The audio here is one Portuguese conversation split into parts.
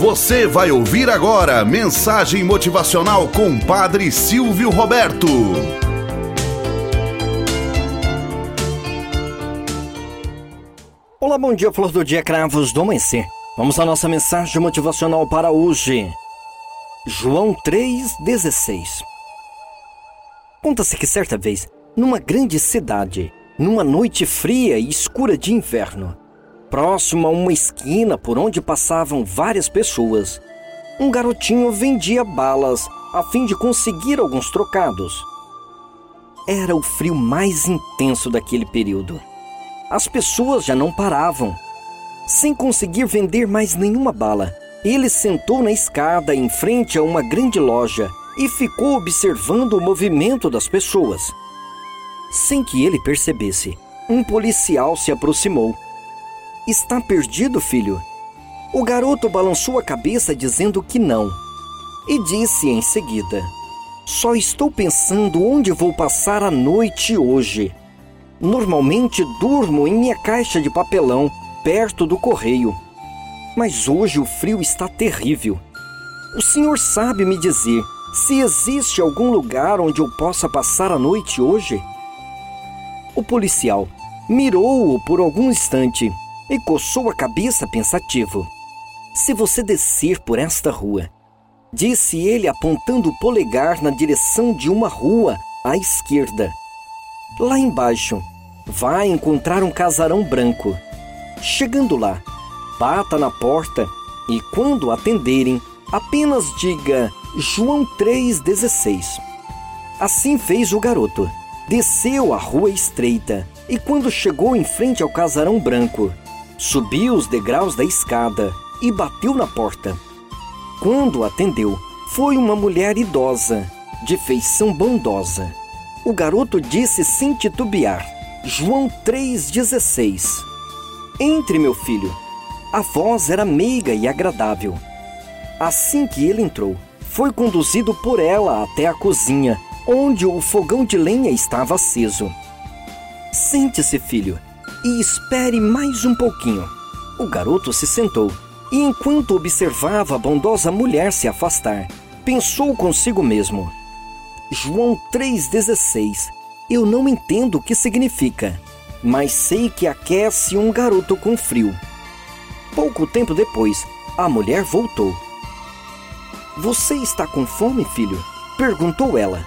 Você vai ouvir agora mensagem motivacional com Padre Silvio Roberto. Olá, bom dia, flor do dia, cravos do amanhecer. Vamos à nossa mensagem motivacional para hoje. João 3,16 Conta-se que certa vez, numa grande cidade, numa noite fria e escura de inverno, próximo a uma esquina por onde passavam várias pessoas, um garotinho vendia balas a fim de conseguir alguns trocados. Era o frio mais intenso daquele período. As pessoas já não paravam. Sem conseguir vender mais nenhuma bala, ele sentou na escada em frente a uma grande loja e ficou observando o movimento das pessoas. Sem que ele percebesse, um policial se aproximou Está perdido, filho? O garoto balançou a cabeça dizendo que não. E disse em seguida: Só estou pensando onde vou passar a noite hoje. Normalmente durmo em minha caixa de papelão, perto do correio. Mas hoje o frio está terrível. O senhor sabe me dizer se existe algum lugar onde eu possa passar a noite hoje? O policial mirou-o por algum instante e coçou a cabeça pensativo. Se você descer por esta rua, disse ele apontando o polegar na direção de uma rua à esquerda. Lá embaixo, vai encontrar um casarão branco. Chegando lá, bata na porta e quando atenderem, apenas diga João 3,16. Assim fez o garoto. Desceu a rua estreita e quando chegou em frente ao casarão branco, Subiu os degraus da escada e bateu na porta. Quando atendeu, foi uma mulher idosa, de feição bondosa. O garoto disse sem titubear: João 3,16. Entre, meu filho. A voz era meiga e agradável. Assim que ele entrou, foi conduzido por ela até a cozinha, onde o fogão de lenha estava aceso. Sente-se, filho, e espere mais um pouquinho. O garoto se sentou e, enquanto observava a bondosa mulher se afastar, pensou consigo mesmo: João 3,16. Eu não entendo o que significa, mas sei que aquece um garoto com frio. Pouco tempo depois, a mulher voltou. Você está com fome, filho? perguntou ela.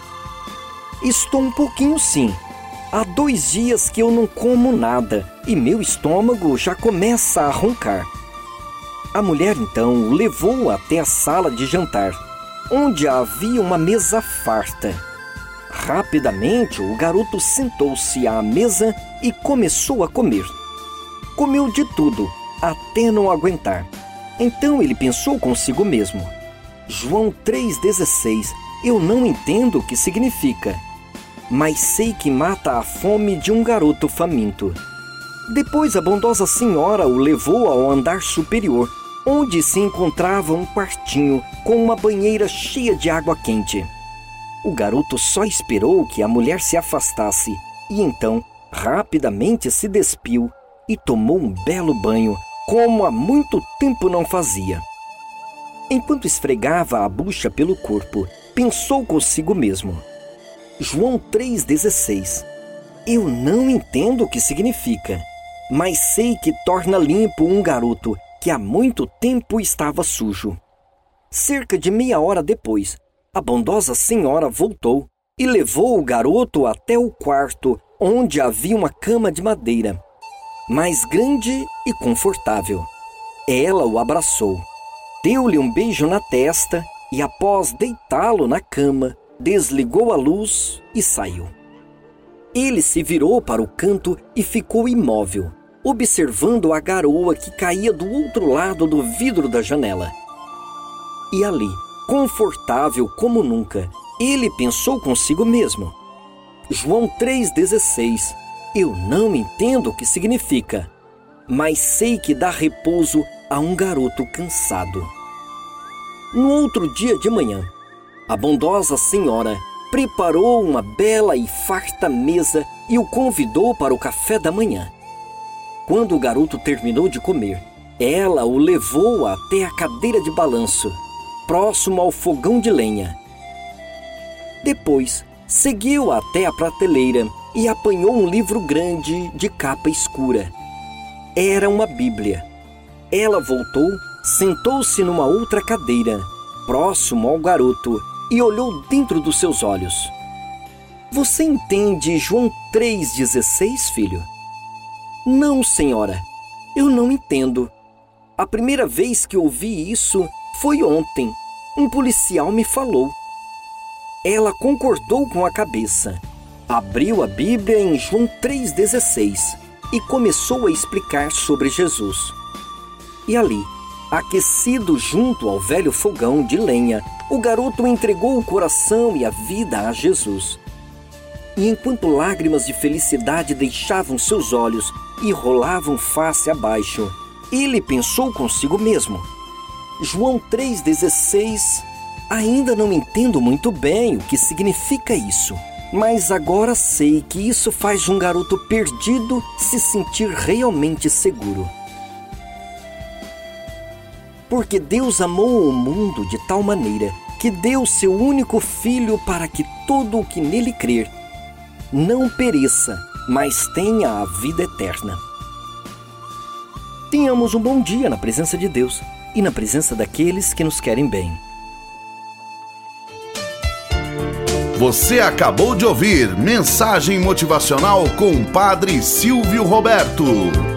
Estou um pouquinho sim, Há dois dias que eu não como nada e meu estômago já começa a roncar. A mulher então o levou até a sala de jantar, onde havia uma mesa farta. Rapidamente o garoto sentou-se à mesa e começou a comer. Comeu de tudo, até não aguentar. Então ele pensou consigo mesmo: João 3,16, eu não entendo o que significa mas sei que mata a fome de um garoto faminto. Depois a bondosa senhora o levou ao andar superior, onde se encontrava um quartinho com uma banheira cheia de água quente. O garoto só esperou que a mulher se afastasse e então rapidamente se despiu e tomou um belo banho, como há muito tempo não fazia. Enquanto esfregava a bucha pelo corpo, pensou consigo mesmo: João 3,16. Eu não entendo o que significa, mas sei que torna limpo um garoto que há muito tempo estava sujo. Cerca de meia hora depois, a bondosa senhora voltou e levou o garoto até o quarto onde havia uma cama de madeira, mais grande e confortável. Ela o abraçou, deu-lhe um beijo na testa e, após deitá-lo na cama, desligou a luz e saiu. Ele se virou para o canto e ficou imóvel, observando a garoa que caía do outro lado do vidro da janela. E ali, confortável como nunca, ele pensou consigo mesmo. João 3,16 Eu não entendo o que significa, mas sei que dá repouso a um garoto cansado. No outro dia de manhã, a bondosa senhora preparou uma bela e farta mesa e o convidou para o café da manhã. Quando o garoto terminou de comer, Ela o levou até a cadeira de balanço, próximo ao fogão de lenha. Depois, seguiu até a prateleira e apanhou um livro grande de capa escura. Era uma Bíblia. Ela voltou, sentou-se numa outra cadeira, próximo ao garoto, e olhou dentro dos seus olhos. Você entende João 3,16, filho? Não, senhora. Eu não entendo. A primeira vez que ouvi isso foi ontem. Um policial me falou. Ela concordou com a cabeça. Abriu a Bíblia em João 3,16 e começou a explicar sobre Jesus. E ali, aquecido junto ao velho fogão de lenha, o garoto entregou o coração e a vida a Jesus. E enquanto lágrimas de felicidade deixavam seus olhos e rolavam face abaixo, ele pensou consigo mesmo: João 3,16. Ainda não entendo muito bem o que significa isso, mas agora sei que isso faz um garoto perdido se sentir realmente seguro. Porque Deus amou o mundo de tal maneira que deu seu único filho para que todo o que nele crer não pereça, mas tenha a vida eterna. Tenhamos um bom dia na presença de Deus e na presença daqueles que nos querem bem. Você acabou de ouvir Mensagem Motivacional com o Padre Silvio Roberto.